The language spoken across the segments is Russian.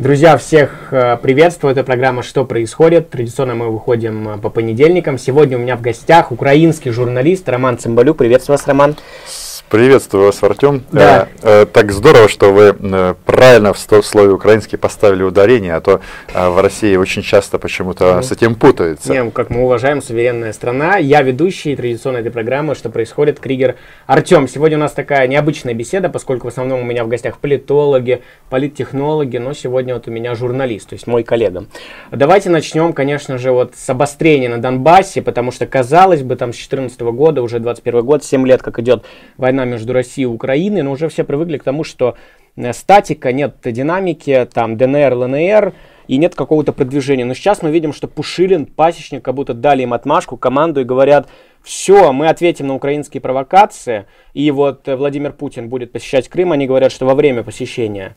Друзья, всех э, приветствую. Это программа «Что происходит?». Традиционно мы выходим э, по понедельникам. Сегодня у меня в гостях украинский журналист Роман Цымбалю. Приветствую вас, Роман. Приветствую вас, Артем. Да. Э, э, так здорово, что вы э, правильно в слове украинский поставили ударение, а то э, в России очень часто почему-то mm. с этим путаются. Не, как мы уважаем, суверенная страна. Я ведущий традиционной этой программы «Что происходит?» Кригер Артем. Сегодня у нас такая необычная беседа, поскольку в основном у меня в гостях политологи, политтехнологи, но сегодня вот у меня журналист, то есть мой коллега. Давайте начнем, конечно же, вот с обострения на Донбассе, потому что, казалось бы, там с 2014 года, уже 21 год, 7 лет, как идет война война между Россией и Украиной, но уже все привыкли к тому, что э, статика, нет динамики, там ДНР, ЛНР, и нет какого-то продвижения. Но сейчас мы видим, что Пушилин, Пасечник, как будто дали им отмашку, команду и говорят, все, мы ответим на украинские провокации, и вот э, Владимир Путин будет посещать Крым, они говорят, что во время посещения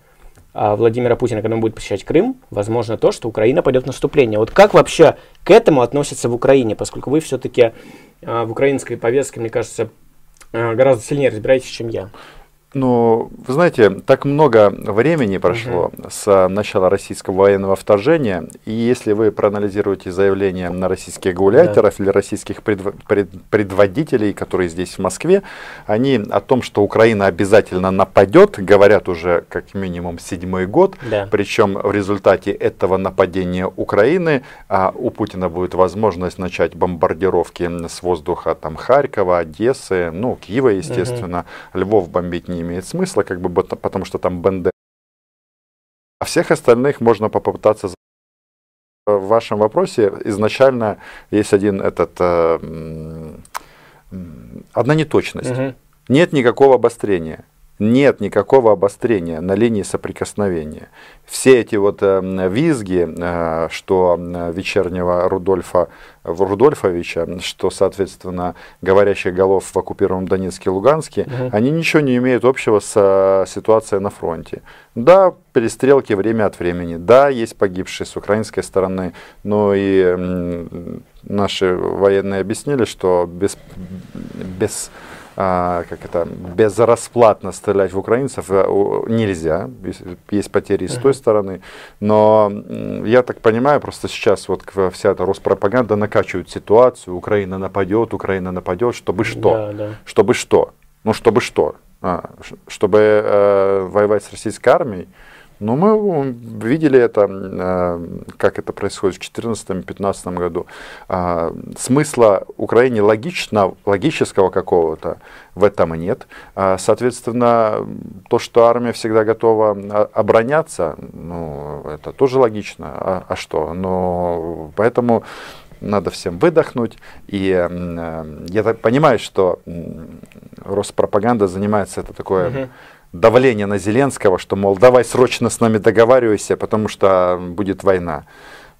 а, Владимира Путина, когда он будет посещать Крым, возможно то, что Украина пойдет в наступление. Вот как вообще к этому относятся в Украине, поскольку вы все-таки в украинской повестке, мне кажется, Э, гораздо сильнее разбираетесь, чем я. Ну, вы знаете, так много времени прошло угу. с начала российского военного вторжения, и если вы проанализируете заявления на российских гауляйтеров да. или российских предв пред предводителей, которые здесь в Москве, они о том, что Украина обязательно нападет, говорят уже как минимум седьмой год, да. причем в результате этого нападения Украины а, у Путина будет возможность начать бомбардировки с воздуха там Харькова, Одессы, ну, Киева, естественно, угу. Львов бомбить не имеет смысла, как бы, потому что там БНД. А всех остальных можно попытаться в вашем вопросе изначально есть один этот э, одна неточность. Угу. Нет никакого обострения нет никакого обострения на линии соприкосновения. Все эти вот э, визги, э, что вечернего Рудольфа Рудольфовича, что, соответственно, говорящих голов в оккупированном Донецке и Луганске, угу. они ничего не имеют общего с э, ситуацией на фронте. Да, перестрелки время от времени, да, есть погибшие с украинской стороны, но и наши военные объяснили, что без, без а, как это, безрасплатно стрелять в украинцев э, нельзя, есть потери с той стороны, но я так понимаю, просто сейчас вот вся эта Роспропаганда накачивает ситуацию, Украина нападет, Украина нападет, чтобы что, да, да. чтобы что, ну чтобы что, а, чтобы э, воевать с российской армией, ну, мы видели это, э, как это происходит в 2014-2015 году. А, смысла Украине логично, логического какого-то в этом нет. А, соответственно, то, что армия всегда готова обороняться, ну, это тоже логично. А, а что? Но поэтому надо всем выдохнуть. И э, я так понимаю, что Роспропаганда занимается это такое... Угу давление на Зеленского, что, мол, давай срочно с нами договаривайся, потому что будет война.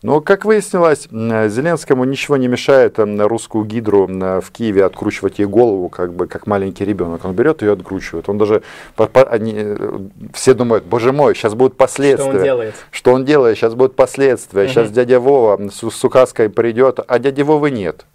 Но, как выяснилось, Зеленскому ничего не мешает русскую гидру в Киеве откручивать ей голову, как бы как маленький ребенок. Он берет ее и откручивает. Он даже они, э, все думают, боже мой, сейчас будут последствия. Что он делает? Что он делает? Сейчас будут последствия. Угу. Сейчас дядя Вова с, с указкой придет, а дяди Вовы нет.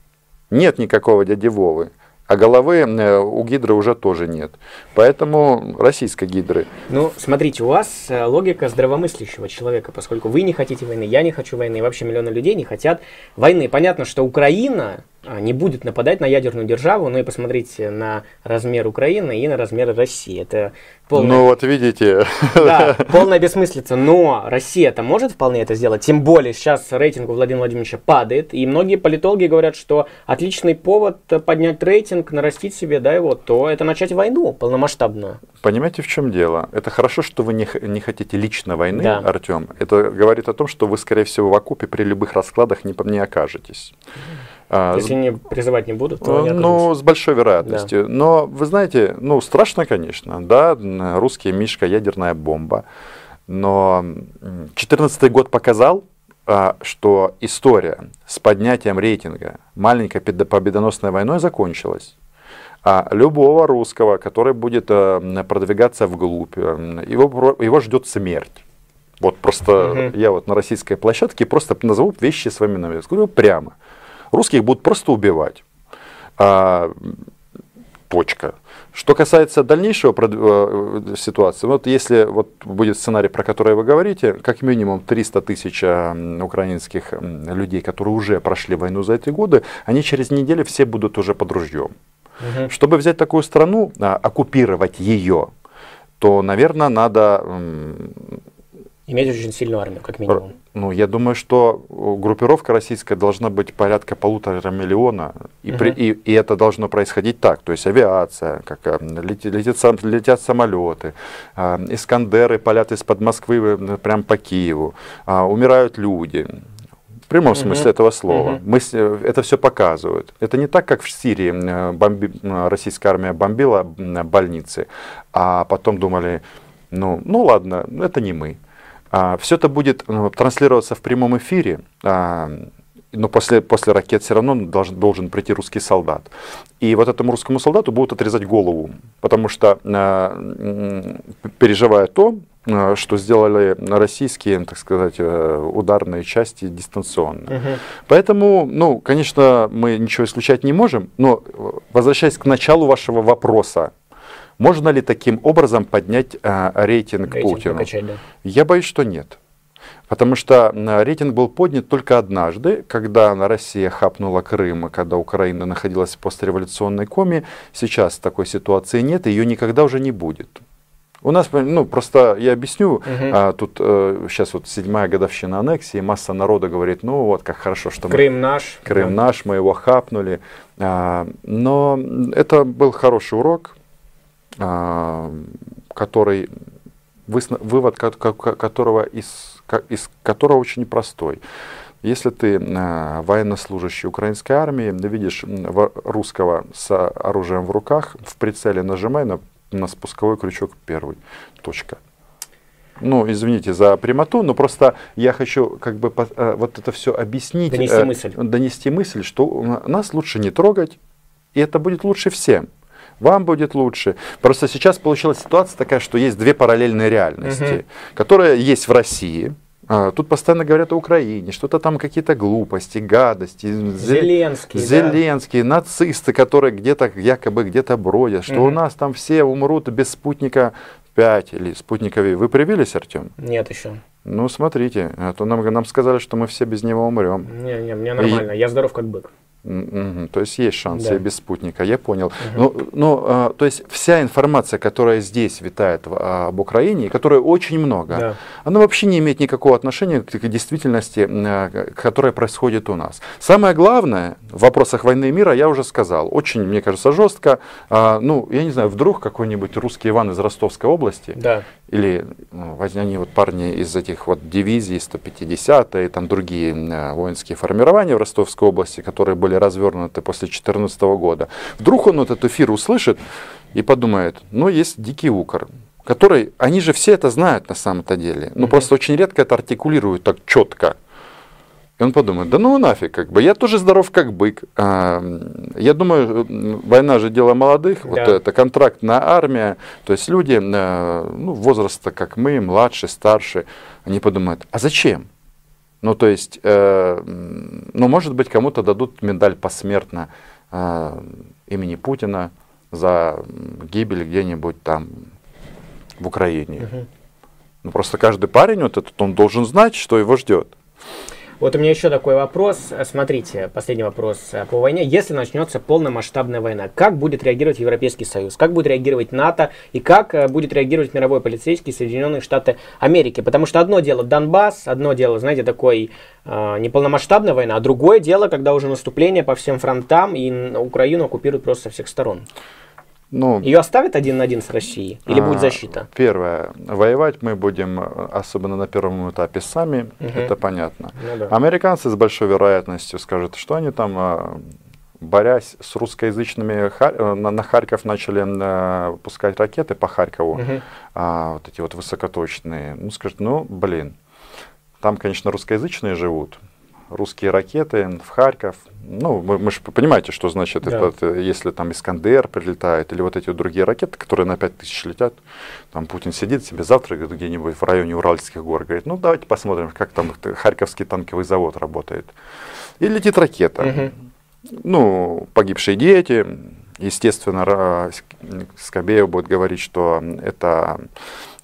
Нет никакого дяди Вовы. А головы э, у гидры уже тоже нет. Поэтому российской гидры. Ну, смотрите, у вас э, логика здравомыслящего человека, поскольку вы не хотите войны, я не хочу войны, и вообще миллионы людей не хотят войны. Понятно, что Украина не будет нападать на ядерную державу, но и посмотрите на размер Украины и на размер России. Это полная... Ну вот видите. Да, полная бессмыслица. Но Россия-то может вполне это сделать. Тем более сейчас рейтинг у Владимира Владимировича падает. И многие политологи говорят, что отличный повод поднять рейтинг, нарастить себе да, его, то это начать войну полномасштабную. Понимаете, в чем дело? Это хорошо, что вы не, не хотите лично войны, да. Артем. Это говорит о том, что вы, скорее всего, в окупе при любых раскладах не, не окажетесь. А, Если не призывать не будут, то не Ну, с большой вероятностью. Да. Но, вы знаете, ну, страшно, конечно, да, русский мишка, ядерная бомба. Но 2014 год показал, а, что история с поднятием рейтинга маленькой победоносной войной закончилась. А любого русского, который будет э, продвигаться вглубь, э, его, его ждет смерть. Вот просто угу. я вот на российской площадке просто назову вещи своими именами. Скажу прямо. Русских будут просто убивать. А, Точка. Что касается дальнейшего э, ситуации, вот если вот будет сценарий, про который вы говорите, как минимум 300 тысяч э, украинских людей, которые уже прошли войну за эти годы, они через неделю все будут уже под ружьем. Угу. Чтобы взять такую страну, а, оккупировать ее, то, наверное, надо Иметь очень сильную армию, как минимум. Ну, я думаю, что группировка российская должна быть порядка полутора миллиона, и, uh-huh. при, и, и это должно происходить так, то есть авиация, как э, летит, летит, сам, летят самолеты, э, Искандеры палят из-под Москвы э, прям по Киеву, э, умирают люди. В прямом uh-huh. смысле этого слова. Uh-huh. Мы, э, это все показывают. Это не так, как в Сирии э, бомби, российская армия бомбила больницы, а потом думали, ну, ну ладно, это не мы. А, Все это будет ну, транслироваться в прямом эфире, а, но после, после ракет все равно должен, должен прийти русский солдат. И вот этому русскому солдату будут отрезать голову, потому что, а, переживая то, что сделали российские, так сказать, э, ударные части дистанционно. Угу. Поэтому, ну, конечно, мы ничего исключать не можем, но возвращаясь к началу вашего вопроса, можно ли таким образом поднять э, рейтинг, рейтинг Путину? Покачать, да. Я боюсь, что нет. Потому что рейтинг был поднят только однажды, когда Россия хапнула Крым, когда Украина находилась в постреволюционной коме. Сейчас такой ситуации нет, и ее никогда уже не будет. У нас, ну, просто я объясню, угу. а, тут э, сейчас вот седьмая годовщина аннексии, масса народа говорит, ну вот как хорошо, что Крым мы, наш. Крым да. наш, мы его хапнули. А, но это был хороший урок, который, вывод которого из, из которого очень простой. Если ты э, военнослужащий украинской армии, видишь русского с оружием в руках, в прицеле нажимай на, на спусковой крючок первый. Точка. Ну, извините за прямоту, но просто я хочу как бы э, вот это все объяснить. Донести э, мысль. Донести мысль, что нас лучше не трогать, и это будет лучше всем вам будет лучше. Просто сейчас получилась ситуация такая, что есть две параллельные реальности, угу. которые есть в России. А, тут постоянно говорят о Украине, что-то там какие-то глупости, гадости. Зеленский. Зеленские, да. нацисты, которые где-то якобы где-то бродят, что угу. у нас там все умрут без спутника 5 или спутника Ви. Вы привились, Артем? Нет еще. Ну, смотрите, а то нам, нам сказали, что мы все без него умрем. Не, не, мне нормально, и... я здоров как бык. Угу, то есть есть шансы да. без спутника, я понял. Угу. Ну, ну, а, то есть вся информация, которая здесь витает в, а, об Украине, которой очень много, да. она вообще не имеет никакого отношения к, к действительности, а, которая происходит у нас. Самое главное в вопросах войны и мира, я уже сказал, очень, мне кажется, жестко. А, ну, я не знаю, вдруг какой-нибудь русский Иван из Ростовской области да или ну, они вот парни из этих вот дивизий 150 и там другие э, воинские формирования в Ростовской области, которые были развернуты после 2014 года. Вдруг он вот этот эфир услышит и подумает, ну есть дикий укор, который, они же все это знают на самом-то деле, но mm-hmm. просто очень редко это артикулируют так четко. И он подумает, да ну нафиг, как бы, я тоже здоров как бык. А, я думаю, война же дело молодых, да. вот это контрактная армия, то есть люди э, ну, возраста, как мы, младше, старше, они подумают, а зачем? Ну, то есть, э, ну, может быть, кому-то дадут медаль посмертно э, имени Путина за гибель где-нибудь там в Украине. Угу. Ну, просто каждый парень вот этот, он должен знать, что его ждет. Вот у меня еще такой вопрос. Смотрите, последний вопрос э, по войне. Если начнется полномасштабная война, как будет реагировать Европейский Союз? Как будет реагировать НАТО? И как э, будет реагировать мировой полицейский Соединенные Штаты Америки? Потому что одно дело Донбасс, одно дело, знаете, такой э, неполномасштабная война, а другое дело, когда уже наступление по всем фронтам и Украину оккупируют просто со всех сторон. Ну, Ее оставят один на один с Россией? Или а, будет защита? Первое. Воевать мы будем, особенно на первом этапе, сами. Угу. Это понятно. Ну, да. Американцы с большой вероятностью скажут, что они там, а, борясь с русскоязычными, э, на Харьков начали э, пускать ракеты по Харькову, угу. вот эти вот высокоточные. Ну, скажут, ну, блин, там, конечно, русскоязычные живут, русские ракеты в Харьков. Ну, вы, вы же понимаете, что значит, да. это, если там Искандер прилетает, или вот эти вот другие ракеты, которые на 5000 летят, там Путин сидит себе завтра где-нибудь в районе Уральских гор, говорит, ну давайте посмотрим, как там Харьковский танковый завод работает. И летит ракета. Угу. Ну, погибшие дети, естественно, Скобеев будет говорить, что это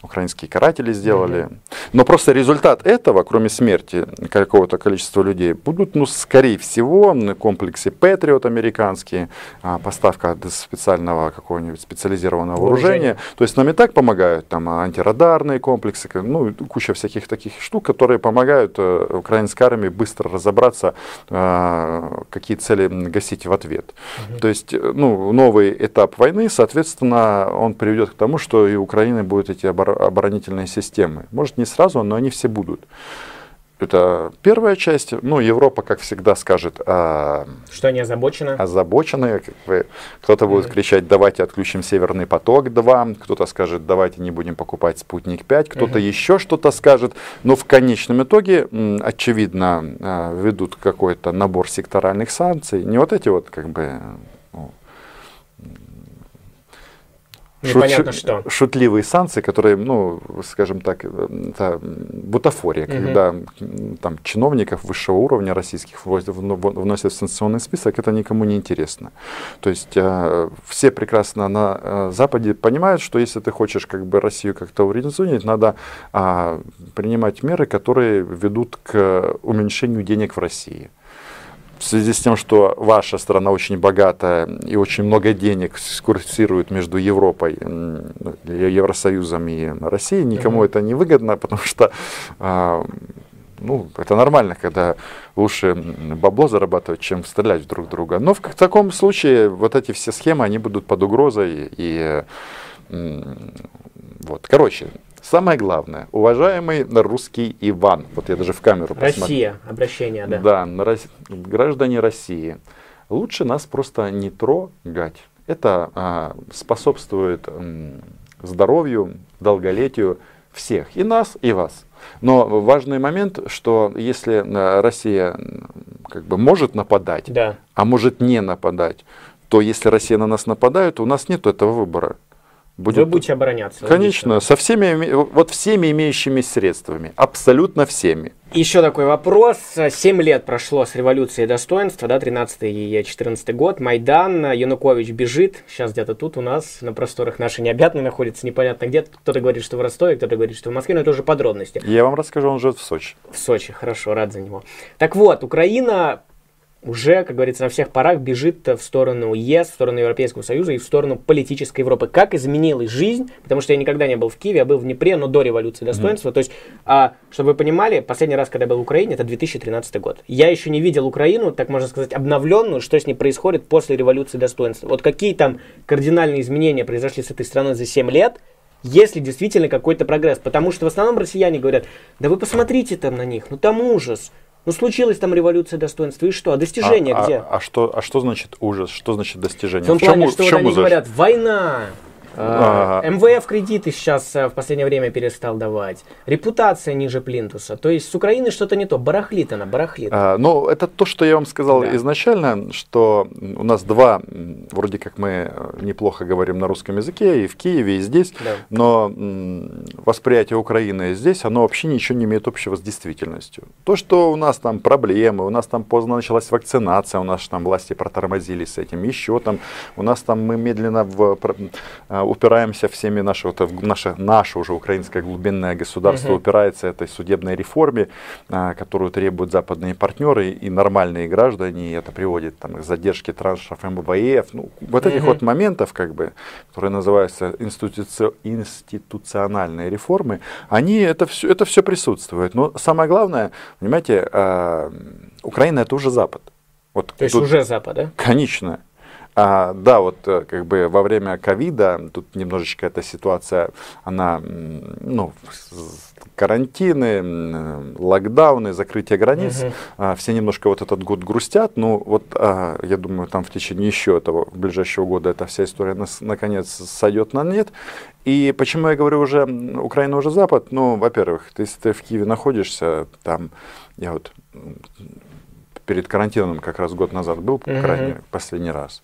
украинские каратели сделали. Но просто результат этого, кроме смерти какого-то количества людей, будут, ну, скорее всего, на комплексе Patriot американские, а, поставка специального какого-нибудь специализированного вооружения. То есть нам и так помогают там антирадарные комплексы, ну, куча всяких таких штук, которые помогают э, украинской армии быстро разобраться, э, какие цели гасить в ответ. Mm-hmm. То есть, э, ну, новый этап войны, соответственно, он приведет к тому, что и Украина будет эти обороны оборонительные системы. Может, не сразу, но они все будут. Это первая часть. Ну, Европа, как всегда, скажет... А, что они озабочены? Озабочены. Кто-то будет кричать, давайте отключим Северный поток-2, кто-то скажет, давайте не будем покупать Спутник-5, кто-то uh еще что-то скажет. Но в конечном итоге, очевидно, а, ведут какой-то набор секторальных санкций. Не вот эти вот, как бы, Непонятно шут, что. Шутливые санкции, которые, ну, скажем так, это бутафория, угу. когда там чиновников высшего уровня российских вносят в санкционный список, это никому не интересно. То есть э, все прекрасно на э, Западе понимают, что если ты хочешь как бы Россию как-то урезонить, надо э, принимать меры, которые ведут к уменьшению денег в России в связи с тем, что ваша страна очень богатая и очень много денег курсирует между Европой, Евросоюзом и Россией, никому mm-hmm. это не выгодно, потому что а, ну, это нормально, когда лучше бабло зарабатывать, чем стрелять друг в друга. Но в таком случае вот эти все схемы, они будут под угрозой. И, вот. Короче, Самое главное, уважаемый русский Иван, вот я даже в камеру посмотрю. Россия, обращение, да. Да, на, граждане России, лучше нас просто не трогать. Это а, способствует м, здоровью, долголетию всех, и нас, и вас. Но важный момент, что если а, Россия как бы может нападать, да. а может не нападать, то если Россия на нас нападает, у нас нет этого выбора. Будет... Вы будете обороняться. Конечно, со всеми, вот всеми имеющими средствами, абсолютно всеми. Еще такой вопрос. Семь лет прошло с революции достоинства, да, 13 и 14 год. Майдан, Янукович бежит, сейчас где-то тут у нас на просторах нашей необъятной находится, непонятно где. Кто-то говорит, что в Ростове, кто-то говорит, что в Москве, но это уже подробности. Я вам расскажу, он живет в Сочи. В Сочи, хорошо, рад за него. Так вот, Украина уже, как говорится, на всех парах бежит в сторону ЕС, в сторону Европейского Союза и в сторону политической Европы. Как изменилась жизнь, потому что я никогда не был в Киеве, я был в Днепре, но до революции достоинства. Mm. То есть, а, чтобы вы понимали, последний раз, когда я был в Украине, это 2013 год. Я еще не видел Украину, так можно сказать, обновленную, что с ней происходит после революции достоинства. Вот какие там кардинальные изменения произошли с этой страной за 7 лет, если действительно какой-то прогресс. Потому что в основном россияне говорят, да вы посмотрите там на них, ну там ужас. Ну, случилась там революция достоинства, и что? А достижения а, где? А, а, что, а что значит ужас? Что значит достижение? В том в плане, чем, что в чем вот они говорят, война, а, МВФ кредиты сейчас э, в последнее время перестал давать. Репутация ниже плинтуса. То есть с Украиной что-то не то. Барахлит она, барахлит. А, ну, это то, что я вам сказал да. изначально, что у нас два, вроде как мы э, неплохо говорим на русском языке, и в Киеве, и здесь, да. но восприятие Украины здесь, оно вообще ничего не имеет общего с действительностью. То, что у нас там проблемы, у нас там поздно началась вакцинация, у нас там власти протормозили с этим, еще там, у нас там мы медленно в упираемся всеми наши, вот, наше, наше уже украинское глубинное государство угу. упирается этой судебной реформе, а, которую требуют западные партнеры и нормальные граждане, и это приводит там, к задержке траншев МВФ, ну, вот этих угу. вот моментов, как бы, которые называются институци... институциональные реформы, они, это все, это все присутствует. Но самое главное, понимаете, э, Украина это уже Запад. Вот То есть уже Запад, да? Конечно. А, да, вот э, как бы во время ковида, тут немножечко эта ситуация, она, ну, карантины, локдауны, закрытие границ, угу. а, все немножко вот этот год грустят, ну вот а, я думаю, там в течение еще этого ближайшего года эта вся история нас, наконец сойдет на нет. И почему я говорю уже, Украина уже Запад, ну, во-первых, если ты в Киеве находишься, там, я вот перед карантином как раз год назад был, по крайней последний раз.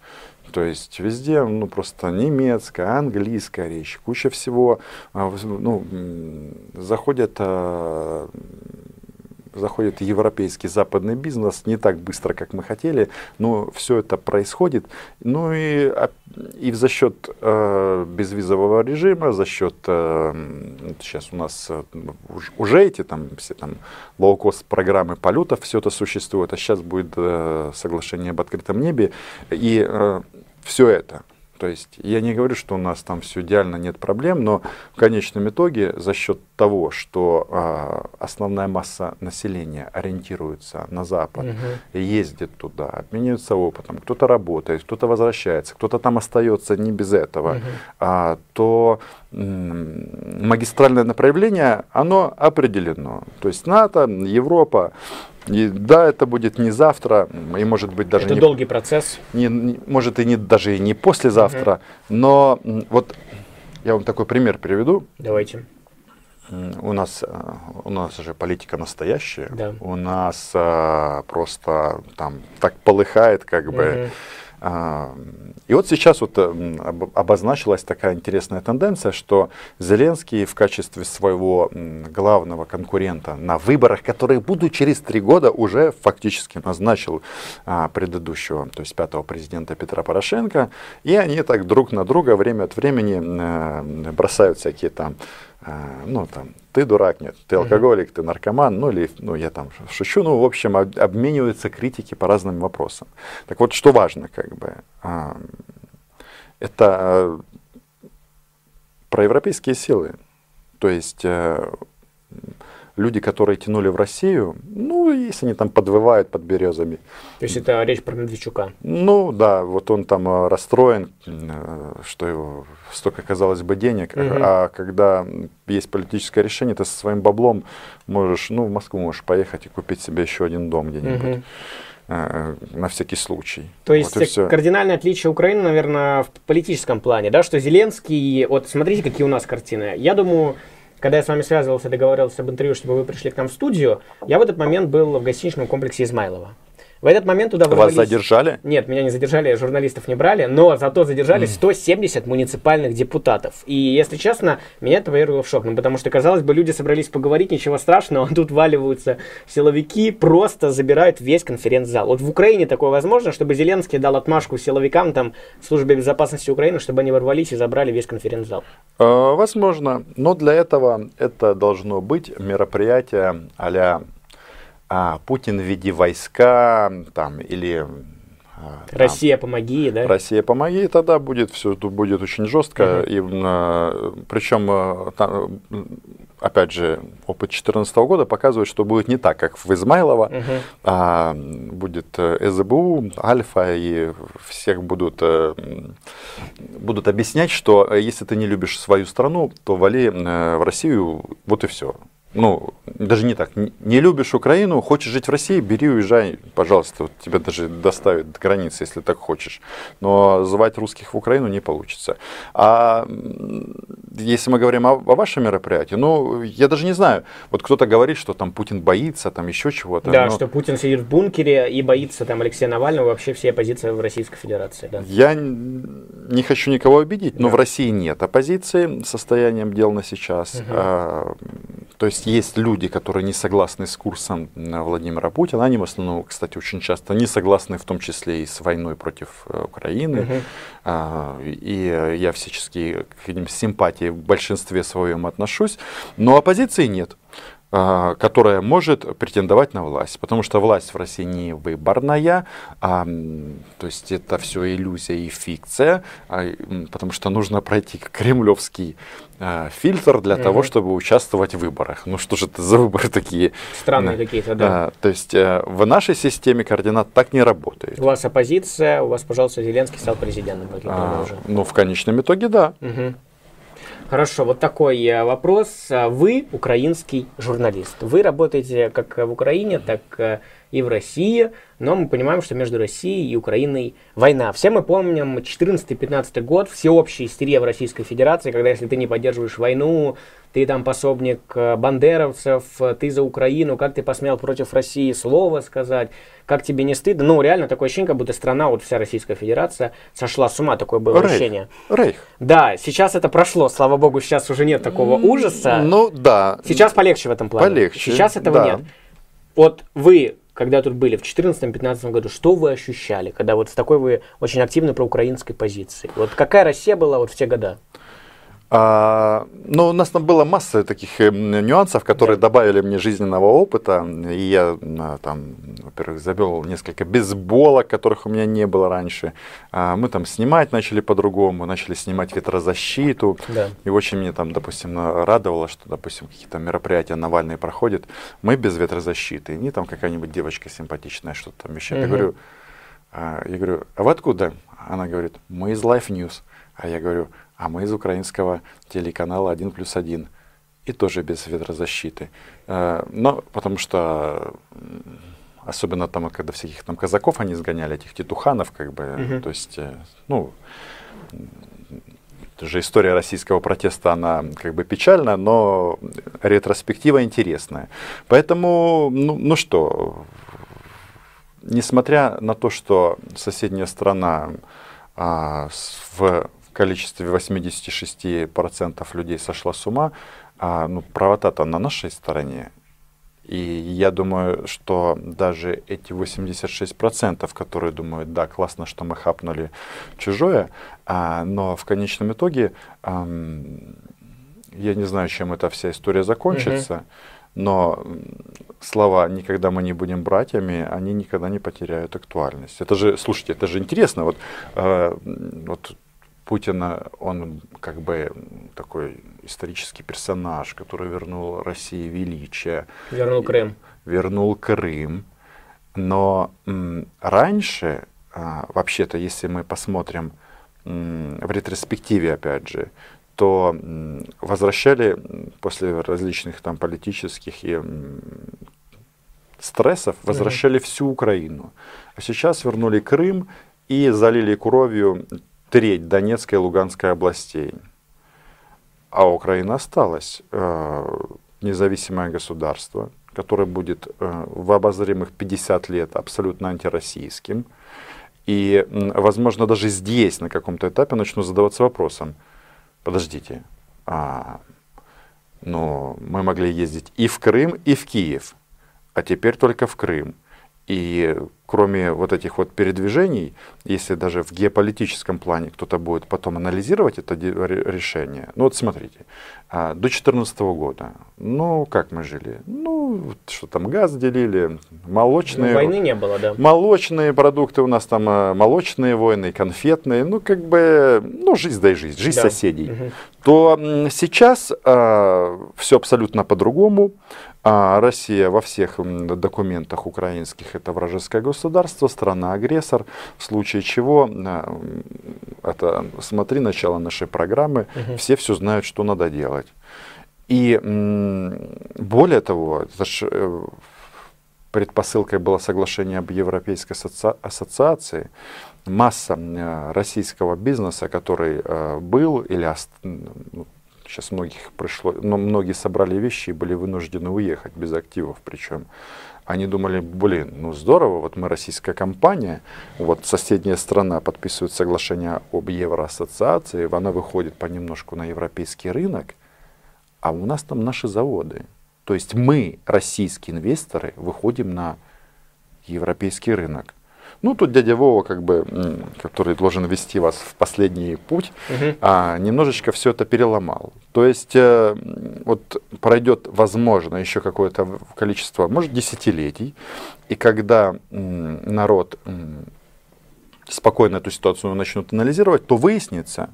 То есть везде, ну, просто немецкая, английская речь, куча всего. А, ну, заходят а, заходит европейский западный бизнес не так быстро, как мы хотели, но все это происходит. Ну и, и за счет э, безвизового режима, за счет э, сейчас у нас э, уже эти там все там лоукост программы полетов, все это существует, а сейчас будет э, соглашение об открытом небе и э, все это то есть я не говорю, что у нас там все идеально, нет проблем, но в конечном итоге за счет того, что э, основная масса населения ориентируется на Запад, угу. ездит туда, обменивается опытом, кто-то работает, кто-то возвращается, кто-то там остается не без этого, угу. а, то магистральное направление, оно определено. То есть НАТО, Европа, и, да, это будет не завтра, и может быть даже это не... долгий процесс. Не, не, может и не, даже и не послезавтра, угу. но вот я вам такой пример приведу. Давайте. У нас, э, у нас же политика настоящая. Да. У нас а, просто там так полыхает, как угу. бы и вот сейчас вот э, обозначилась такая интересная тенденция, что Зеленский в качестве своего главного конкурента на выборах, которые будут через три года, уже фактически назначил а, предыдущего, то есть пятого президента Петра Порошенко, и они так друг на друга время от времени э, бросают всякие там а, ну, там, ты дурак, нет, ты алкоголик, ты наркоман, ну, или, ну, я там шучу, ну, в общем, об, обмениваются критики по разным вопросам. Так вот, что важно, как бы, а, это а, проевропейские силы, то есть а, люди, которые тянули в Россию, ну, если они там подвывают под березами. То есть это речь про Медведчука? Ну, да, вот он там э, расстроен, э, что его столько, казалось бы, денег, угу. а когда есть политическое решение, ты со своим баблом можешь, ну, в Москву можешь поехать и купить себе еще один дом где-нибудь. Угу на всякий случай. То есть вот кардинальное отличие Украины, наверное, в политическом плане, да, что Зеленский, вот смотрите, какие у нас картины. Я думаю, когда я с вами связывался, договаривался об интервью, чтобы вы пришли к нам в студию, я в этот момент был в гостиничном комплексе Измайлова. В этот момент туда ворвались... Вас задержали? Нет, меня не задержали, журналистов не брали, но зато задержали 170 муниципальных депутатов. И, если честно, меня это повергло в шок, ну, потому что, казалось бы, люди собрались поговорить, ничего страшного, а тут валиваются силовики, просто забирают весь конференц-зал. Вот в Украине такое возможно, чтобы Зеленский дал отмашку силовикам, там, службе безопасности Украины, чтобы они ворвались и забрали весь конференц-зал? Э, возможно, но для этого это должно быть мероприятие а а, Путин в виде войска там, или а, там, Россия помоги, да? Россия помоги, тогда будет все будет очень жестко. Uh-huh. И, а, причем, а, там, опять же, опыт 2014 года показывает, что будет не так, как в Измайлово. Uh-huh. А, будет э, СБУ, Альфа, и всех будут, э, будут объяснять, что э, если ты не любишь свою страну, то вали в Россию, вот и все ну, даже не так, не любишь Украину, хочешь жить в России, бери, уезжай, пожалуйста, вот тебя даже доставят до границы, если так хочешь. Но звать русских в Украину не получится. А если мы говорим о, о вашем мероприятии, ну, я даже не знаю, вот кто-то говорит, что там Путин боится, там еще чего-то. Да, но... что Путин сидит в бункере и боится там Алексея Навального, вообще всей оппозиции в Российской Федерации. Да. Я не хочу никого обидеть, но да. в России нет оппозиции состоянием дел на сейчас. Угу. А, то есть есть люди, которые не согласны с курсом Владимира Путина, они в основном, кстати, очень часто не согласны в том числе и с войной против э, Украины. Угу. А, и я всячески к ним с симпатией в большинстве своем отношусь, но оппозиции нет. А, которая может претендовать на власть. Потому что власть в России не выборная, а, то есть это все иллюзия и фикция, а, потому что нужно пройти кремлевский а, фильтр для угу. того, чтобы участвовать в выборах. Ну что же это за выборы такие? Странные какие-то, да. А, то есть а, в нашей системе координат так не работает. У вас оппозиция, у вас, пожалуйста, Зеленский стал президентом. А, ну, в конечном итоге, да. Угу. Хорошо, вот такой э, вопрос. Вы украинский журналист. Вы работаете как в Украине, так э, и в России, но мы понимаем, что между Россией и Украиной война. Все мы помним 14-15 год, всеобщая истерия в Российской Федерации, когда если ты не поддерживаешь войну, ты там пособник э, бандеровцев, ты за Украину, как ты посмел против России слово сказать, как тебе не стыдно. Ну, реально такое ощущение, как будто страна, вот вся Российская Федерация сошла с ума, такое было Рейх. ощущение. Рейх. Да, сейчас это прошло, слава богу, сейчас уже нет такого ужаса. Ну, да. Сейчас полегче в этом плане. Полегче. Сейчас этого да. нет. вот вы, когда тут были в 2014-2015 году, что вы ощущали, когда вот с такой вы очень активной проукраинской позиции? Вот какая Россия была вот в те года? А, ну, у нас там была масса таких э, нюансов, которые да. добавили мне жизненного опыта. И я а, там, во-первых, завел несколько бейсболок, которых у меня не было раньше. А, мы там снимать начали по-другому, начали снимать ветрозащиту. Да. И очень мне там, допустим, радовало, что, допустим, какие-то мероприятия Навальный проходит, мы без ветрозащиты. И не там какая-нибудь девочка симпатичная что-то там вещает. Угу. Я говорю, а, я говорю, а вы откуда? Она говорит, мы из Life News. А я говорю, а мы из украинского телеканала 1 плюс 1. И тоже без ветрозащиты. Э, но потому что особенно там, когда всяких там казаков они сгоняли, этих титуханов, как бы, угу. то есть, э, ну, это же история российского протеста, она как бы печальна, но ретроспектива интересная. Поэтому, ну, ну что, несмотря на то, что соседняя страна а, в количестве 86% людей сошла с ума, а, ну, правота-то на нашей стороне. И я думаю, что даже эти 86%, которые думают, да, классно, что мы хапнули чужое, а, но в конечном итоге а, я не знаю, чем эта вся история закончится, угу. но слова «никогда мы не будем братьями», они никогда не потеряют актуальность. Это же, слушайте, это же интересно. Вот, э, вот Путина, он как бы такой исторический персонаж, который вернул России величие. Вернул Крым. Вернул Крым. Но раньше, а, вообще-то, если мы посмотрим в ретроспективе, опять же, то возвращали после различных там политических и стрессов, возвращали mm-hmm. всю Украину. А сейчас вернули Крым и залили кровью треть Донецкой и Луганской областей. А Украина осталась э, независимое государство, которое будет э, в обозримых 50 лет абсолютно антироссийским. И, возможно, даже здесь на каком-то этапе начну задаваться вопросом, подождите, а, но мы могли ездить и в Крым, и в Киев, а теперь только в Крым. И кроме вот этих вот передвижений, если даже в геополитическом плане кто-то будет потом анализировать это решение, ну вот смотрите, а, до 2014 года, ну как мы жили? Ну, что там, газ делили, молочные... Ну, войны не было, да. Молочные продукты у нас там, а, молочные войны, конфетные, ну как бы, ну жизнь да и жизнь, жизнь да. соседей. Угу. То сейчас а, все абсолютно по-другому. А Россия во всех документах украинских это вражеское государство, страна-агрессор, в случае чего, а, это смотри начало нашей программы, угу. все все знают, что надо делать. И более того, это ж, предпосылкой было соглашение об Европейской ассоциации, масса э, российского бизнеса, который э, был или ну, Сейчас многих пришло, но многие собрали вещи и были вынуждены уехать без активов, причем они думали, блин, ну здорово, вот мы российская компания, вот соседняя страна подписывает соглашение об Евроассоциации, она выходит понемножку на европейский рынок, а у нас там наши заводы. То есть мы, российские инвесторы, выходим на европейский рынок. Ну, тут дядя Вова, как бы, который должен вести вас в последний путь, угу. а, немножечко все это переломал. То есть, э, вот пройдет, возможно, еще какое-то количество, может, десятилетий, и когда м, народ м, спокойно эту ситуацию начнут анализировать, то выяснится,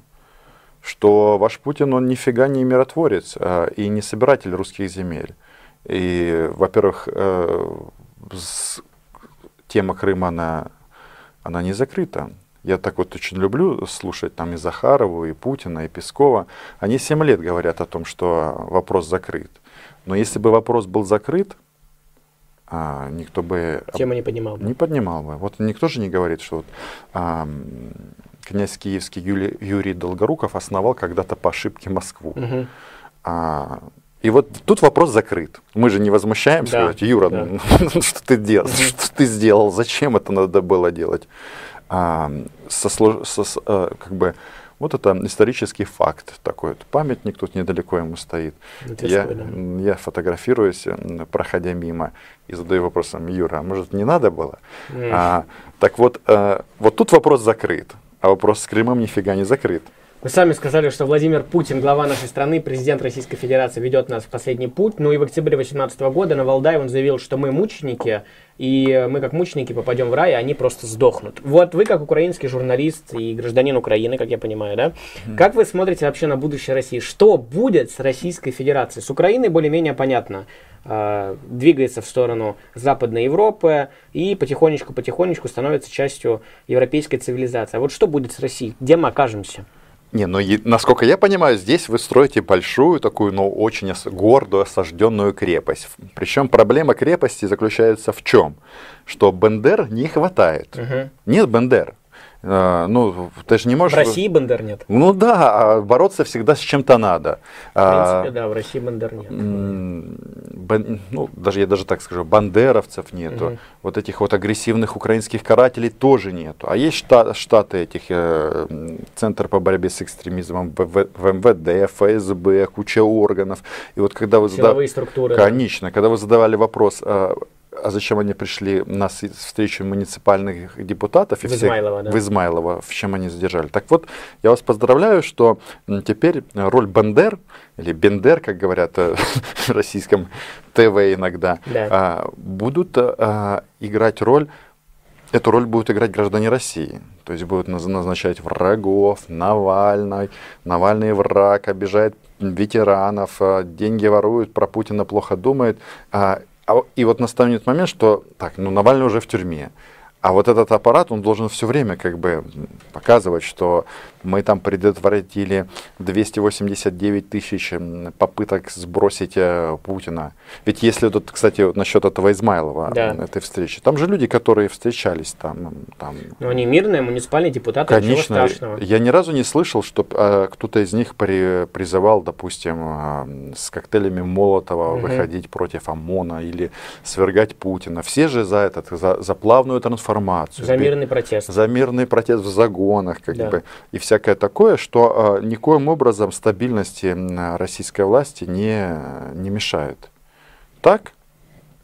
что ваш Путин, он нифига не миротворец а, и не собиратель русских земель. И, во-первых, э, тема Крыма, она она не закрыта. Я так вот очень люблю слушать там и Захарову, и Путина, и Пескова. Они 7 лет говорят о том, что вопрос закрыт. Но если бы вопрос был закрыт, а, никто бы... Тему не поднимал бы. Не поднимал бы. Вот никто же не говорит, что вот, а, князь киевский Юрий, Юрий Долгоруков основал когда-то по ошибке Москву. Угу. А, и вот тут вопрос закрыт. Мы же не возмущаемся, да, говорить, Юра, да. ну, что ты делал, что ты сделал, зачем это надо было делать? А, со, со, а, как бы Вот это исторический факт такой. Вот памятник тут недалеко ему стоит. Я, да. я фотографируюсь, проходя мимо, и задаю вопросом, Юра, а может не надо было? Mm. А, так вот, а, вот тут вопрос закрыт, а вопрос с Крымом нифига не закрыт. Вы сами сказали, что Владимир Путин, глава нашей страны, президент Российской Федерации, ведет нас в последний путь. Ну и в октябре 2018 года на Валдай он заявил, что мы мученики, и мы как мученики попадем в рай, а они просто сдохнут. Вот вы как украинский журналист и гражданин Украины, как я понимаю, да? Как вы смотрите вообще на будущее России? Что будет с Российской Федерацией? С Украиной более-менее понятно. Э, двигается в сторону Западной Европы и потихонечку-потихонечку становится частью европейской цивилизации. А вот что будет с Россией? Где мы окажемся? Не, ну насколько я понимаю, здесь вы строите большую такую, ну очень гордую осажденную крепость. Причем проблема крепости заключается в чем? Что Бендер не хватает. Угу. Нет Бендер. А, ну, ты же не можешь... В России Бандер нет. Ну да, а бороться всегда с чем-то надо. В а, принципе, да, в России Бандер нет. Бан, ну, даже я даже так скажу, бандеровцев нету. Угу. Вот этих вот агрессивных украинских карателей тоже нету. А есть штат, штаты этих, э, Центр по борьбе с экстремизмом, в, в МВД, ФСБ, куча органов. И вот когда вы задавали... структуры. Конечно, да. когда вы задавали вопрос, а, а зачем они пришли на встречу муниципальных депутатов и в Измайлово, всех, да. в Измайлово, в чем они задержали. Так вот, я вас поздравляю, что теперь роль Бендер, или Бендер, как говорят э, в российском ТВ иногда, да. А, будут а, играть роль, эту роль будут играть граждане России. То есть будут назначать врагов, Навальный, Навальный враг, обижает ветеранов, деньги воруют, про Путина плохо думает. А, и вот настанет момент, что так, ну Навальный уже в тюрьме. А вот этот аппарат, он должен все время как бы показывать, что мы там предотвратили 289 тысяч попыток сбросить э, Путина. Ведь если тут, кстати, вот насчет этого Измайлова, да. этой встречи, там же люди, которые встречались там. там Но они мирные, муниципальные депутаты, Конечно, ничего страшного. Я ни разу не слышал, что э, кто-то из них при, призывал, допустим, э, с коктейлями Молотова угу. выходить против ОМОНа или свергать Путина. Все же за этот, за, за плавную трансформацию. За мирный протест. За мирный протест в загонах, как да. бы. И всякое такое, что э, никоим образом стабильности российской власти не, не мешает. Так?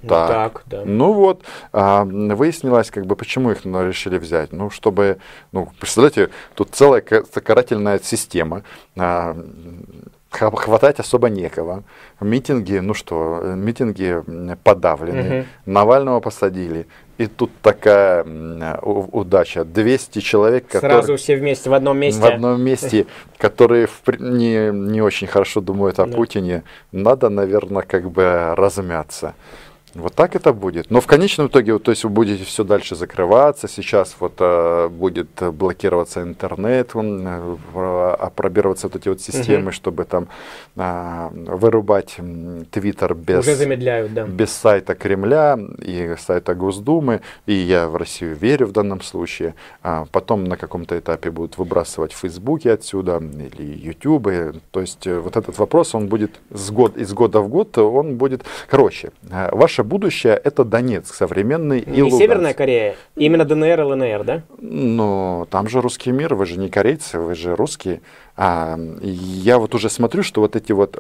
Ну, так. так, да. Ну вот, а, выяснилось, как бы, почему их ну, решили взять. Ну, чтобы, ну, представляете, тут целая карательная система. А, хватать особо некого. Митинги, ну что, митинги подавлены. Угу. Навального посадили. И тут такая удача. 200 человек, которые... Сразу все вместе, в одном месте. В одном месте, которые не, не очень хорошо думают о да. Путине. Надо, наверное, как бы размяться. Вот так это будет. Но в конечном итоге, вот, то есть вы будете все дальше закрываться. Сейчас вот э, будет блокироваться интернет, э, опробироваться вот эти вот системы, угу. чтобы там э, вырубать Твиттер без, да. без сайта Кремля и сайта Госдумы. И я в Россию верю в данном случае. А потом на каком-то этапе будут выбрасывать в Фейсбуке отсюда или Ютубы. То есть э, вот этот вопрос, он будет с год, из года в год, он будет... Короче, ваша наше будущее это Донецк современный не и Луганск. Северная Корея, именно ДНР и ЛНР, да? Ну, там же русский мир, вы же не корейцы, вы же русские. А, я вот уже смотрю, что вот эти вот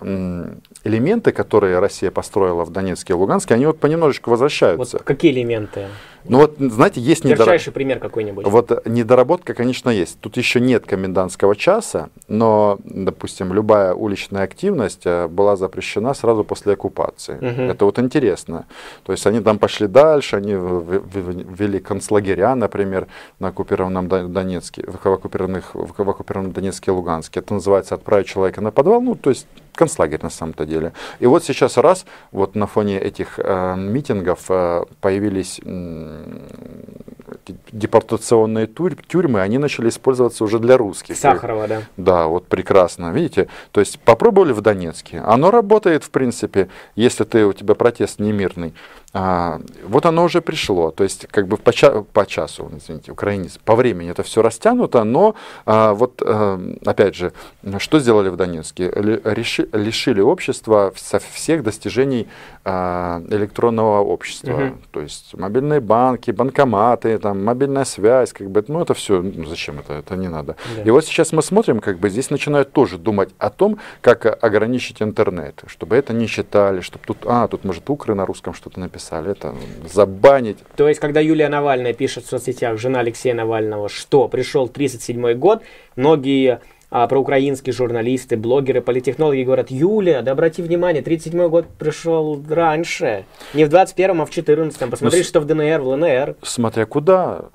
элементы, которые Россия построила в Донецке и Луганске, они вот понемножечку возвращаются. Вот какие элементы? Ну вот, знаете, есть недоработка. пример какой-нибудь. Вот недоработка, конечно, есть. Тут еще нет комендантского часа, но, допустим, любая уличная активность э, была запрещена сразу после оккупации. Угу. Это вот интересно. То есть они там пошли дальше, они ввели концлагеря, например, на оккупированном Донецке, в оккупированных, в оккупированном Донецке и Луганске. Это называется отправить человека на подвал, ну, то есть концлагерь на самом-то деле. И вот сейчас раз, вот на фоне этих э, митингов э, появились э, депортационные тюрьмы, они начали использоваться уже для русских. Сахарова, да. Да, вот прекрасно, видите. То есть попробовали в Донецке, оно работает в принципе, если ты, у тебя протест немирный. А, вот оно уже пришло, то есть как бы по, ча по часу, извините, украинец, по времени это все растянуто, но а, вот а, опять же, что сделали в Донецке? Реши, лишили общества со всех достижений а, электронного общества, угу. то есть мобильные банки, банкоматы, там, мобильная связь, как бы, ну это все, ну, зачем это, это не надо. Да. И вот сейчас мы смотрим, как бы здесь начинают тоже думать о том, как ограничить интернет, чтобы это не читали, чтобы тут, а, тут может укры на русском что-то написали, это забанить. То есть, когда Юлия Навальная пишет в соцсетях, жена Алексея Навального, что пришел 37 год, многие а, проукраинские журналисты, блогеры, политехнологи говорят, Юля, да обрати внимание, 37-й год пришел раньше. Не в 21-м, а в 14-м. Посмотри, ну, что в ДНР, в ЛНР. Смотря куда.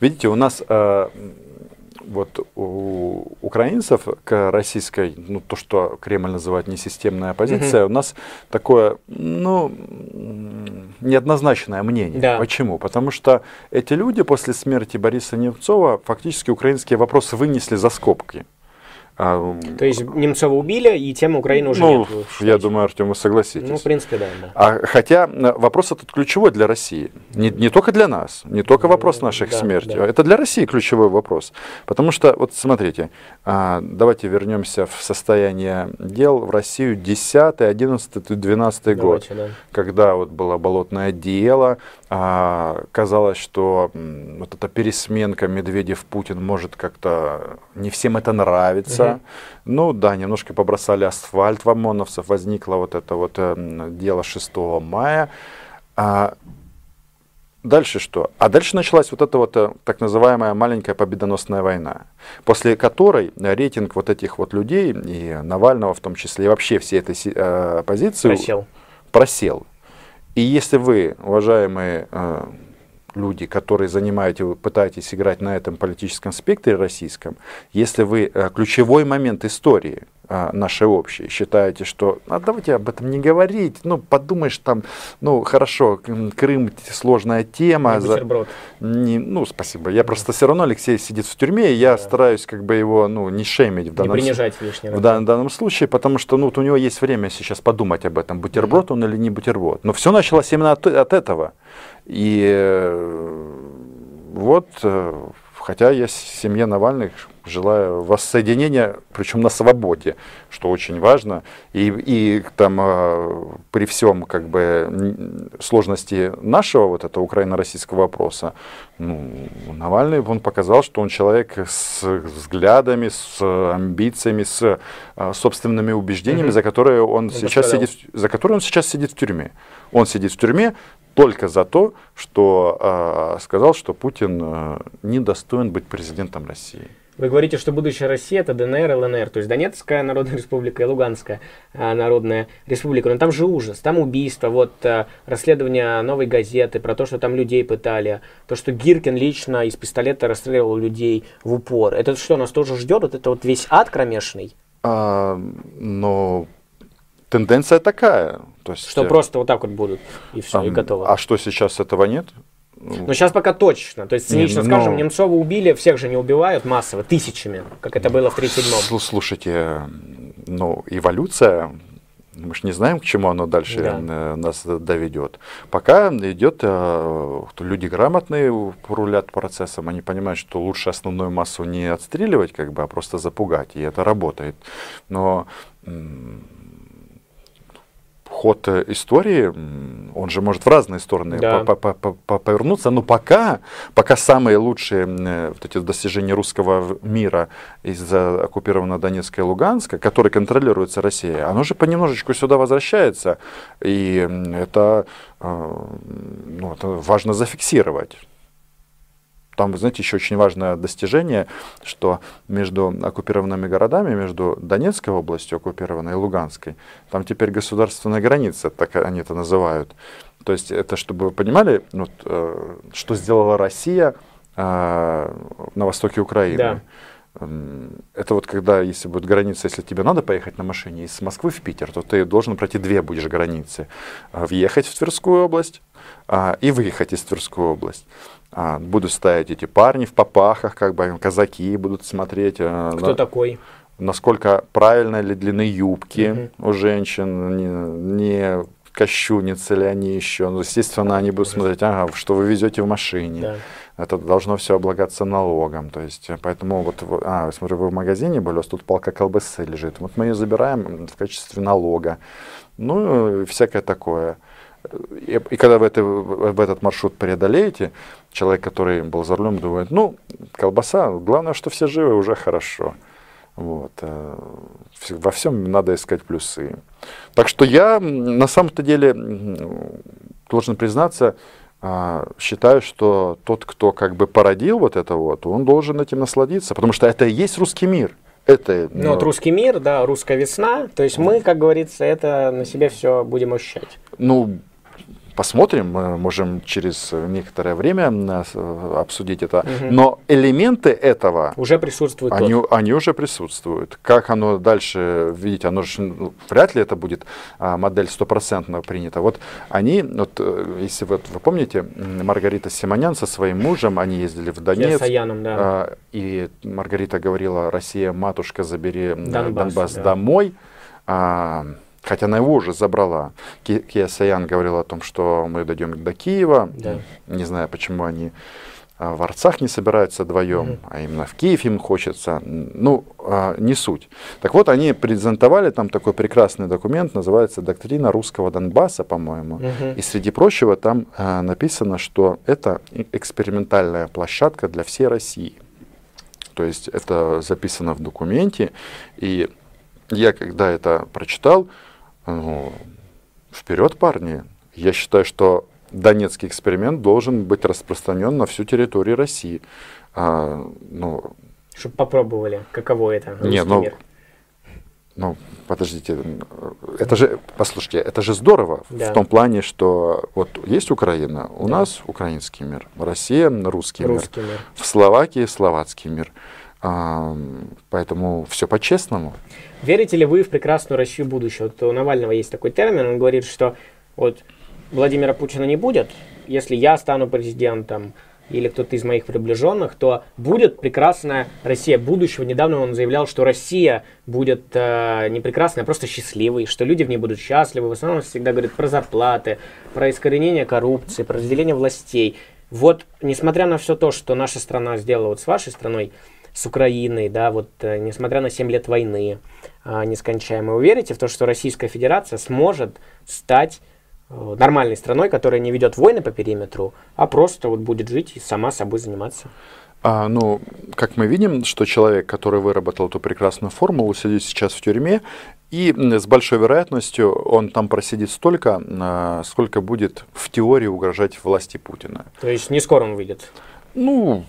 Видите, у нас э, вот у украинцев к российской, ну то, что Кремль называет несистемная оппозиция, угу. у нас такое, ну, неоднозначное мнение. Да. Почему? Потому что эти люди после смерти Бориса Немцова фактически украинские вопросы вынесли за скобки. А, То есть Немцова убили, и тема Украины уже ну, нет. Я думаю, Артем, вы согласитесь. Ну, в принципе, да. да. А, хотя э, вопрос этот ключевой для России. Не, не только для нас, не только вопрос наших да, смерти. Да. Это для России ключевой вопрос. Потому что, вот смотрите, а, давайте вернемся в состояние дел в Россию 10, 11, 12 давайте, год, да. когда вот было болотное дело, казалось, что вот эта пересменка Медведев-Путин может как-то не всем это нравится. Угу. Ну да, немножко побросали асфальт в ОМОНовцев, возникло вот это вот э, дело 6 мая. А, Дальше что? А дальше началась вот эта вот э, так называемая маленькая победоносная война, после которой рейтинг вот этих вот людей, и Навального в том числе, и вообще всей этой э, оппозиции просел. просел. И если вы, уважаемые э, люди, которые занимаете, пытаетесь играть на этом политическом спектре российском, если вы э, ключевой момент истории э, нашей общей считаете, что а давайте об этом не говорить, ну подумаешь там, ну хорошо, Крым сложная тема. Не за... не, ну спасибо, я просто все равно Алексей сидит в тюрьме, и я да. стараюсь как бы его ну не шемить в данном, не принижать лишний в дан, данном случае, потому что ну вот у него есть время сейчас подумать об этом, бутерброд mm-hmm. он или не бутерброд. Но все началось именно от, от этого. И э, вот, э, хотя я семье Навальных желаю воссоединения, причем на свободе, что очень важно. И, и там э, при всем как бы сложности нашего вот этого украино-российского вопроса, ну, Навальный, он показал, что он человек с взглядами, с амбициями, с собственными убеждениями, mm-hmm. за которые он он сейчас сидит, за которые он сейчас сидит в тюрьме. Он сидит в тюрьме, только за то, что э, сказал, что Путин э, не достоин быть президентом России. Вы говорите, что будущая Россия это ДНР, ЛНР, то есть Донецкая Народная Республика и Луганская э, Народная Республика. Но там же ужас, там убийство, вот э, расследование новой газеты про то, что там людей пытали, то, что Гиркин лично из пистолета расстреливал людей в упор. Это что, нас тоже ждет? Вот это вот весь ад кромешный? А, но тенденция такая. То есть, что просто вот так вот будут, и все, а, и готово. А что сейчас этого нет? Но сейчас пока точно. То есть, цинично не, ну, скажем, Немцова убили, всех же не убивают массово, тысячами, как это было в 37-м. Слушайте, ну, эволюция, мы же не знаем, к чему оно дальше да. Э, нас доведет. Пока идет, э, люди грамотные рулят процессом, они понимают, что лучше основную массу не отстреливать, как бы, а просто запугать, и это работает. Но ход э, истории, он же может в разные стороны да. повернуться, но пока, пока самые лучшие вот эти достижения русского мира из оккупированного Донецка и Луганска, которые контролируется Россией, оно же понемножечку сюда возвращается, и это, э, ну, это важно зафиксировать. Там, вы знаете, еще очень важное достижение, что между оккупированными городами, между Донецкой областью оккупированной и Луганской, там теперь государственная граница, так они это называют. То есть это, чтобы вы понимали, вот, э, что сделала Россия э, на востоке Украины. Да. Это вот когда, если будет граница, если тебе надо поехать на машине из Москвы в Питер, то ты должен пройти две будешь границы. Въехать в Тверскую область а, и выехать из Тверскую область а, будут стоять эти парни в попахах, как бы казаки будут смотреть. А, Кто на, такой? Насколько правильно ли длины юбки угу. у женщин, не, не кощунятся ли они еще. Ну, естественно, они будут смотреть, ага, что вы везете в машине. Да. Это должно все облагаться налогом. То есть, поэтому вот, а, смотрю, вы в магазине были, у вас тут палка колбасы лежит. Вот мы ее забираем в качестве налога. Ну, всякое такое. И, и когда вы это, в этот маршрут преодолеете, человек, который был за рулем, думает, ну, колбаса, главное, что все живы, уже хорошо. Вот. Э, во всем надо искать плюсы. Так что я на самом-то деле должен признаться, а, считаю, что тот, кто как бы породил вот это вот, он должен этим насладиться, потому что это и есть русский мир. Это, ну, ну, вот русский мир, да, русская весна. То есть мы, как говорится, это на себе все будем ощущать. Ну, посмотрим, мы можем через некоторое время э, обсудить это. Угу. Но элементы этого уже присутствуют. Они, они уже присутствуют. Как оно дальше, видите, оно же ну, вряд ли это будет а, модель стопроцентно принята. Вот они, вот, э, если вот, вы помните, Маргарита Симонян со своим мужем, они ездили в Донецк. Саяном, да. А, и Маргарита говорила, Россия, матушка, забери Донбасс, Донбасс да. домой. А, хотя она его уже забрала. Кия Саян говорил о том, что мы дойдем до Киева. Да. Не знаю, почему они а, в Арцах не собираются вдвоем, угу. а именно в Киев им хочется. Ну, а, не суть. Так вот, они презентовали там такой прекрасный документ, называется «Доктрина русского Донбасса», по-моему. Угу. И среди прочего там а, написано, что это экспериментальная площадка для всей России. То есть это записано в документе, и я когда это прочитал, ну, вперед, парни. Я считаю, что Донецкий эксперимент должен быть распространен на всю территорию России. А, ну, Чтобы попробовали, каково это, не, ну, мир. Ну, подождите, это же, послушайте, это же здорово да. в том плане, что вот есть Украина, у да. нас украинский мир, Россия русский, русский мир, мир, в Словакии словацкий мир. Поэтому все по-честному. Верите ли вы в прекрасную Россию будущего? Вот у Навального есть такой термин, он говорит, что вот Владимира Путина не будет, если я стану президентом или кто-то из моих приближенных, то будет прекрасная Россия будущего. Недавно он заявлял, что Россия будет э, не прекрасная, а просто счастливой, что люди в ней будут счастливы. В основном всегда говорит про зарплаты, про искоренение коррупции, про разделение властей. Вот, несмотря на все то, что наша страна сделала вот с вашей страной, с Украиной, да, вот э, несмотря на 7 лет войны э, нескончаемой, вы верите в то, что Российская Федерация сможет стать э, нормальной страной, которая не ведет войны по периметру, а просто вот будет жить и сама собой заниматься? А, ну, как мы видим, что человек, который выработал эту прекрасную формулу, сидит сейчас в тюрьме, и с большой вероятностью он там просидит столько, а, сколько будет в теории угрожать власти Путина. То есть не скоро он выйдет? Ну,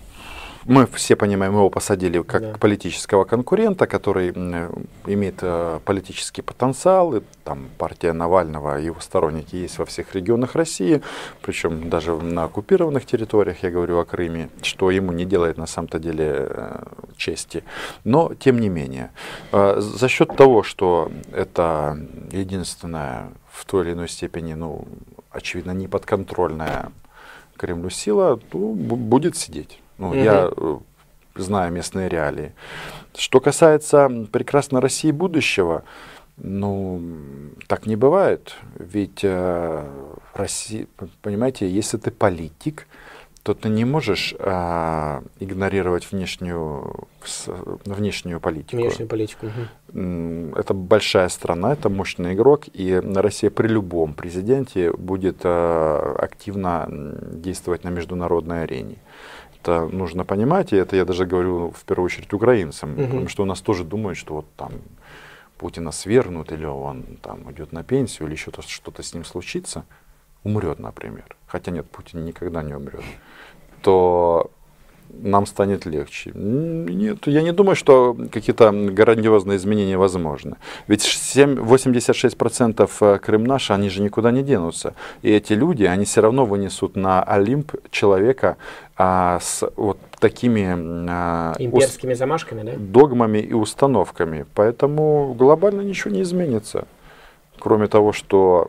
мы все понимаем, его посадили как да. политического конкурента, который имеет э, политический потенциал. И, там партия Навального и его сторонники есть во всех регионах России, причем даже на оккупированных территориях, я говорю о Крыме, что ему не делает на самом-то деле э, чести. Но тем не менее, э, за счет того, что это единственная в той или иной степени, ну, очевидно, неподконтрольная Кремлю сила, то будет сидеть. Ну, угу. Я э, знаю местные реалии. Что касается прекрасной России будущего, ну, так не бывает. Ведь э, Россия, понимаете, если ты политик, то ты не можешь э, игнорировать внешнюю, внешнюю политику. Внешнюю политику. Угу. Это большая страна, это мощный игрок, и Россия при любом президенте будет э, активно действовать на международной арене это нужно понимать, и это я даже говорю в первую очередь украинцам, угу. потому что у нас тоже думают, что вот там Путина свергнут, или он там идет на пенсию, или что-то что с ним случится, умрет, например, хотя нет, Путин никогда не умрет, то нам станет легче. Нет, я не думаю, что какие-то грандиозные изменения возможны. Ведь 7, 86% э, Крым наш, они же никуда не денутся. И эти люди, они все равно вынесут на Олимп человека а, с вот такими а, имперскими замашками, да? догмами и установками. Поэтому глобально ничего не изменится. Кроме того, что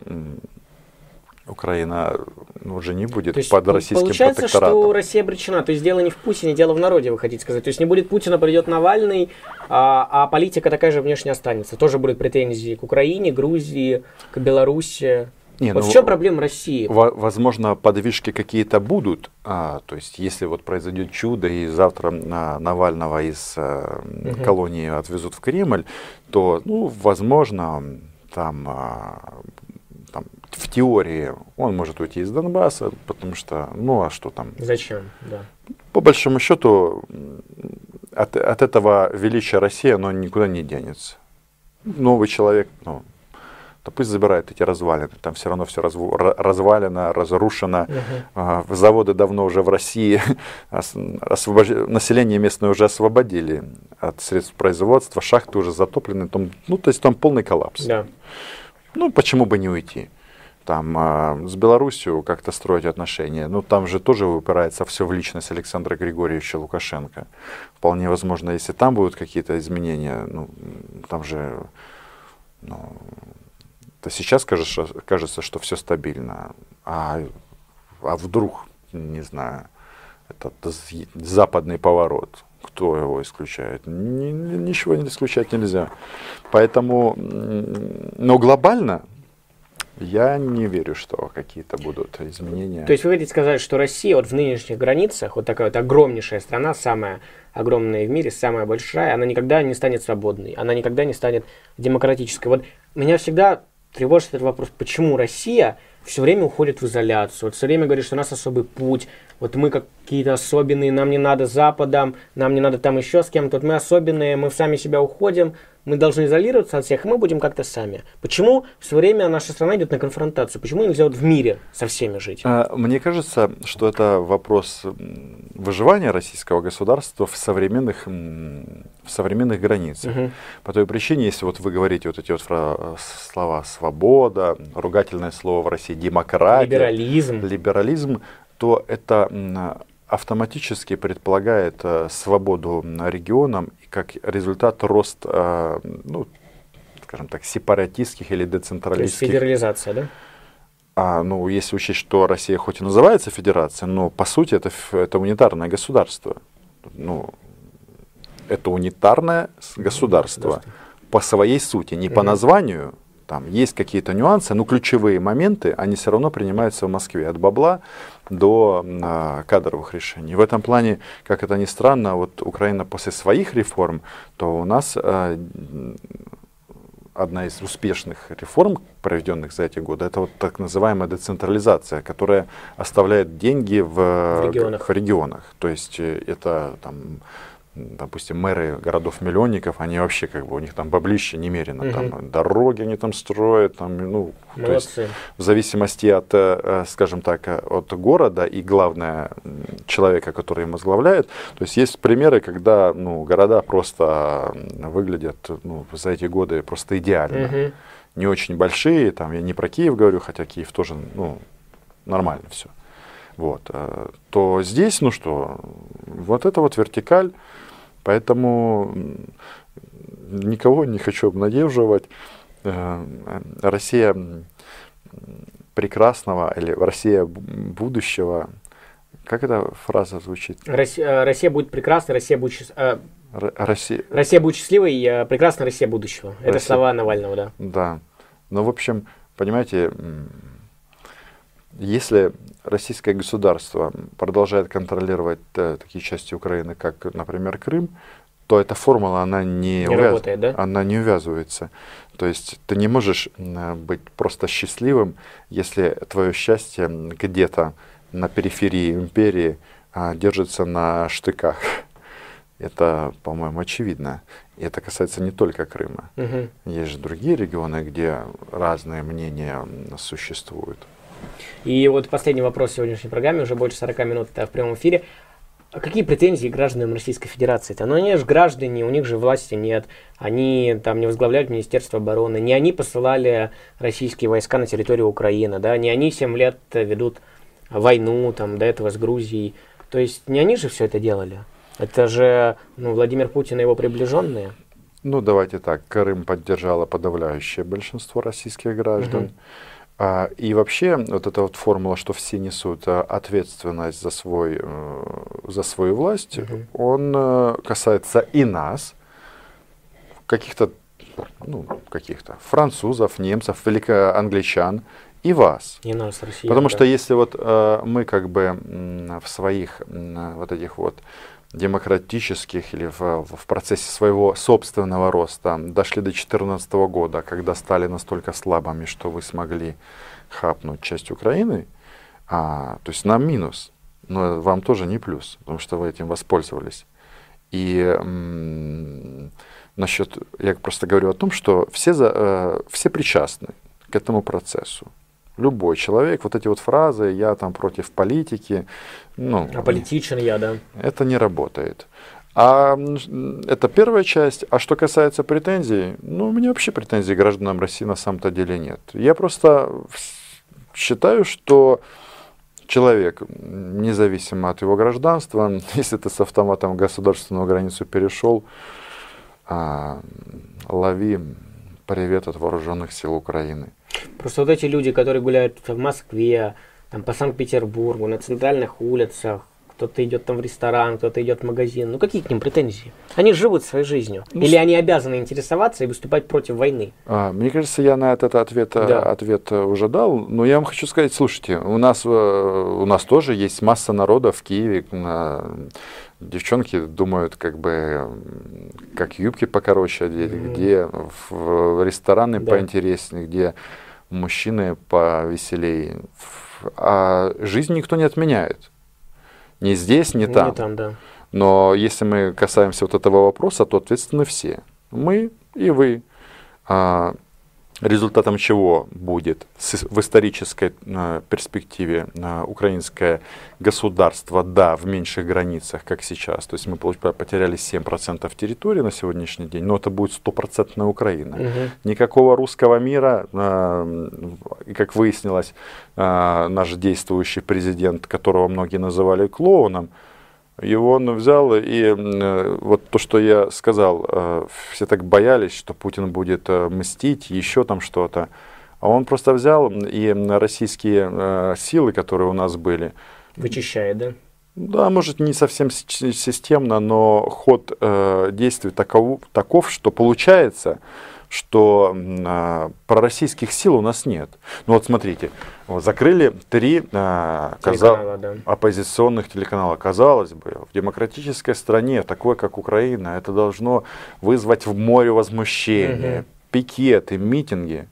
Украина ну, уже не будет то есть, под российским получается, протекторатом. что Россия обречена. То есть дело не в Путине, дело в народе, вы хотите сказать. То есть не будет Путина, придет Навальный, а, а политика такая же внешне останется. Тоже будут претензии к Украине, Грузии, к Беларуси. Не, вот ну, в чем проблема России? Возможно, подвижки какие-то будут. А, то есть, если вот произойдет чудо, и завтра а, Навального из а, угу. колонии отвезут в Кремль, то, ну, возможно, там, а, там в теории он может уйти из Донбасса, потому что, ну а что там? Зачем, да. По большому счету, от, от этого величия России оно никуда не денется. Новый человек, ну, то пусть забирает эти развалины. Там все равно все разв... развалено, разрушено. Uh-huh. Заводы давно уже в России. Освобож... Население местное уже освободили от средств производства. Шахты уже затоплены. Там, ну, то есть там полный коллапс. Yeah. Ну, почему бы не уйти? Там а, с Белоруссией как-то строить отношения. Ну, там же тоже выпирается все в личность Александра Григорьевича Лукашенко. Вполне возможно, если там будут какие-то изменения, ну, там же ну, то сейчас кажется, кажется, что все стабильно. А, а вдруг, не знаю, этот западный поворот, кто его исключает? Ни, ничего не исключать нельзя. Поэтому, но глобально я не верю, что какие-то будут изменения. То есть вы хотите сказать, что Россия вот в нынешних границах, вот такая вот огромнейшая страна, самая огромная в мире, самая большая, она никогда не станет свободной, она никогда не станет демократической. Вот меня всегда тревожит этот вопрос, почему Россия все время уходит в изоляцию, вот все время говорит, что у нас особый путь, вот мы какие-то особенные, нам не надо Западом, нам не надо там еще с кем-то, вот мы особенные, мы сами себя уходим, мы должны изолироваться от всех, и мы будем как-то сами. Почему все время наша страна идет на конфронтацию? Почему нельзя вот в мире со всеми жить? А, мне кажется, что это вопрос выживания российского государства в современных, в современных границах. Угу. По той причине, если вот вы говорите вот эти вот слова «свобода», ругательное слово в России «демократия», «либерализм», либерализм то это автоматически предполагает э, свободу регионам и как результат рост, э, ну, скажем так, сепаратистских или децентралистских. То есть федерализация, да? А, ну, если учесть, что Россия хоть и называется федерацией, но по сути это, это унитарное государство. Ну, это унитарное государство по своей сути, не по названию, там есть какие-то нюансы, но ключевые моменты, они все равно принимаются в Москве. От бабла до а, кадровых решений. В этом плане, как это ни странно, вот Украина после своих реформ, то у нас а, одна из успешных реформ, проведенных за эти годы, это вот так называемая децентрализация, которая оставляет деньги в, в регионах. В регионах. То есть э, это там допустим, мэры городов-миллионников, они вообще как бы, у них там баблище немерено, угу. там дороги они там строят, там, ну, то есть в зависимости от, э, скажем так, от города и, главное, человека, который им возглавляет, то есть есть примеры, когда, ну, города просто выглядят, ну, за эти годы просто идеально. Угу. Не очень большие, там, я не про Киев говорю, хотя Киев тоже, ну, нормально все. Вот, э, то здесь, ну что, вот это вот вертикаль, Поэтому никого не хочу обнадеживать. Э, Россия прекрасного или Россия будущего. Как эта фраза звучит? Россия, э, Россия будет прекрасной, Россия будет э, Россия... Россия будет счастливой, прекрасная Россия будущего. Россия... Это слова Навального, да. Да. Ну, в общем, понимаете, если российское государство продолжает контролировать э, такие части Украины, как, например, Крым, то эта формула, она не, не, увяз... работает, да? она не увязывается. То есть ты не можешь быть просто счастливым, если твое счастье где-то на периферии империи а, держится на штыках. Это, по-моему, очевидно. И это касается не только Крыма. Угу. Есть же другие регионы, где разные мнения существуют. И вот последний вопрос в сегодняшней программе, уже больше 40 минут в прямом эфире. А какие претензии гражданам Российской Федерации? -то? Ну, они же граждане, у них же власти нет, они там не возглавляют Министерство обороны, не они посылали российские войска на территорию Украины, да, не они 7 лет ведут войну там до этого с Грузией. То есть не они же все это делали? Это же ну, Владимир Путин и его приближенные. Ну, давайте так, Крым поддержало подавляющее большинство российских граждан. Угу. А, и вообще вот эта вот формула, что все несут э, ответственность за, свой, э, за свою власть, угу. он э, касается и нас, каких-то ну, каких-то французов, немцев, великоангличан и вас. И нас, Россия. Потому да. что если вот э, мы как бы в своих э, вот этих вот демократических или в, в процессе своего собственного роста дошли до 2014 года, когда стали настолько слабыми, что вы смогли хапнуть часть Украины, а, то есть нам минус, но вам тоже не плюс, потому что вы этим воспользовались. И м- насчет, я просто говорю о том, что все, за, э, все причастны к этому процессу. Любой человек, вот эти вот фразы, я там против политики, ну... А политичен я, да. Это не работает. А это первая часть. А что касается претензий, ну, у меня вообще претензий гражданам России на самом-то деле нет. Я просто считаю, что человек, независимо от его гражданства, если ты с автоматом государственную границу перешел, а, лови привет от вооруженных сил Украины. Просто вот эти люди, которые гуляют в Москве, там, по Санкт-Петербургу, на центральных улицах, кто-то идет там в ресторан, кто-то идет в магазин. Ну какие к ним претензии? Они живут своей жизнью. Ну, Или они обязаны интересоваться и выступать против войны? А, мне кажется, я на этот ответ, э, да. ответ э, уже дал. Но я вам хочу сказать, слушайте, у нас, э, у нас тоже есть масса народа в Киеве. Девчонки думают, как бы, как юбки покороче одеть, mm-hmm. где в рестораны да. поинтереснее, где мужчины повеселее. А жизнь никто не отменяет. Ни здесь, ни там. Не там да. Но если мы касаемся вот этого вопроса, то ответственны все. Мы и вы. А, результатом чего будет в исторической э, перспективе э, украинское государство, да, в меньших границах, как сейчас. То есть мы потеряли 7% территории на сегодняшний день, но это будет стопроцентная Украина. Угу. Никакого русского мира, э, как выяснилось, наш действующий президент, которого многие называли клоуном, его он взял, и э, вот то, что я сказал, э, все так боялись, что Путин будет э, мстить, еще там что-то. А он просто взял и российские силы, которые у нас были. Вычищает, да? Да, может, не совсем системно, но ход действий таков, таков что получается, что а, пророссийских сил у нас нет. Ну вот смотрите, вот закрыли три а, каза... да. оппозиционных телеканала. Казалось бы, в демократической стране, такой как Украина, это должно вызвать в море возмущения, угу. пикеты, митинги.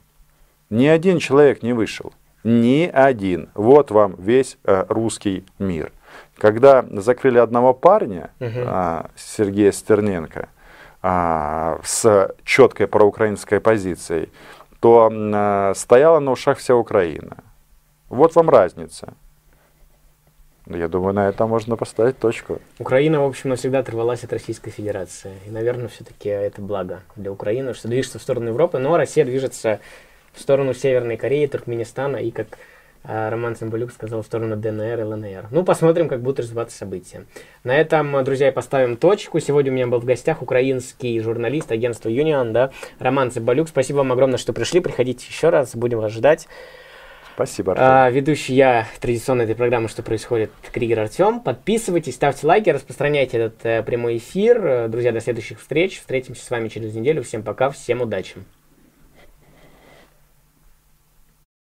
Ни один человек не вышел. Ни один. Вот вам весь э, русский мир. Когда закрыли одного парня, угу. э, Сергея Стерненко, а, с четкой проукраинской позицией, то а, стояла на ушах вся Украина. Вот вам разница. Я думаю, на этом можно поставить точку. Украина, в общем, навсегда оторвалась от Российской Федерации. И, наверное, все-таки это благо для Украины, что движется в сторону Европы, но Россия движется в сторону Северной Кореи, Туркменистана и, как Роман Цымбалюк сказал в сторону ДНР и ЛНР. Ну, посмотрим, как будут развиваться события. На этом, друзья, поставим точку. Сегодня у меня был в гостях украинский журналист агентства Union, да, Роман Цымбалюк. Спасибо вам огромное, что пришли. Приходите еще раз, будем вас ждать. Спасибо, Артем. А, ведущий я традиционной этой программы «Что происходит?» Кригер Артем. Подписывайтесь, ставьте лайки, распространяйте этот э, прямой эфир. Друзья, до следующих встреч. Встретимся с вами через неделю. Всем пока, всем удачи.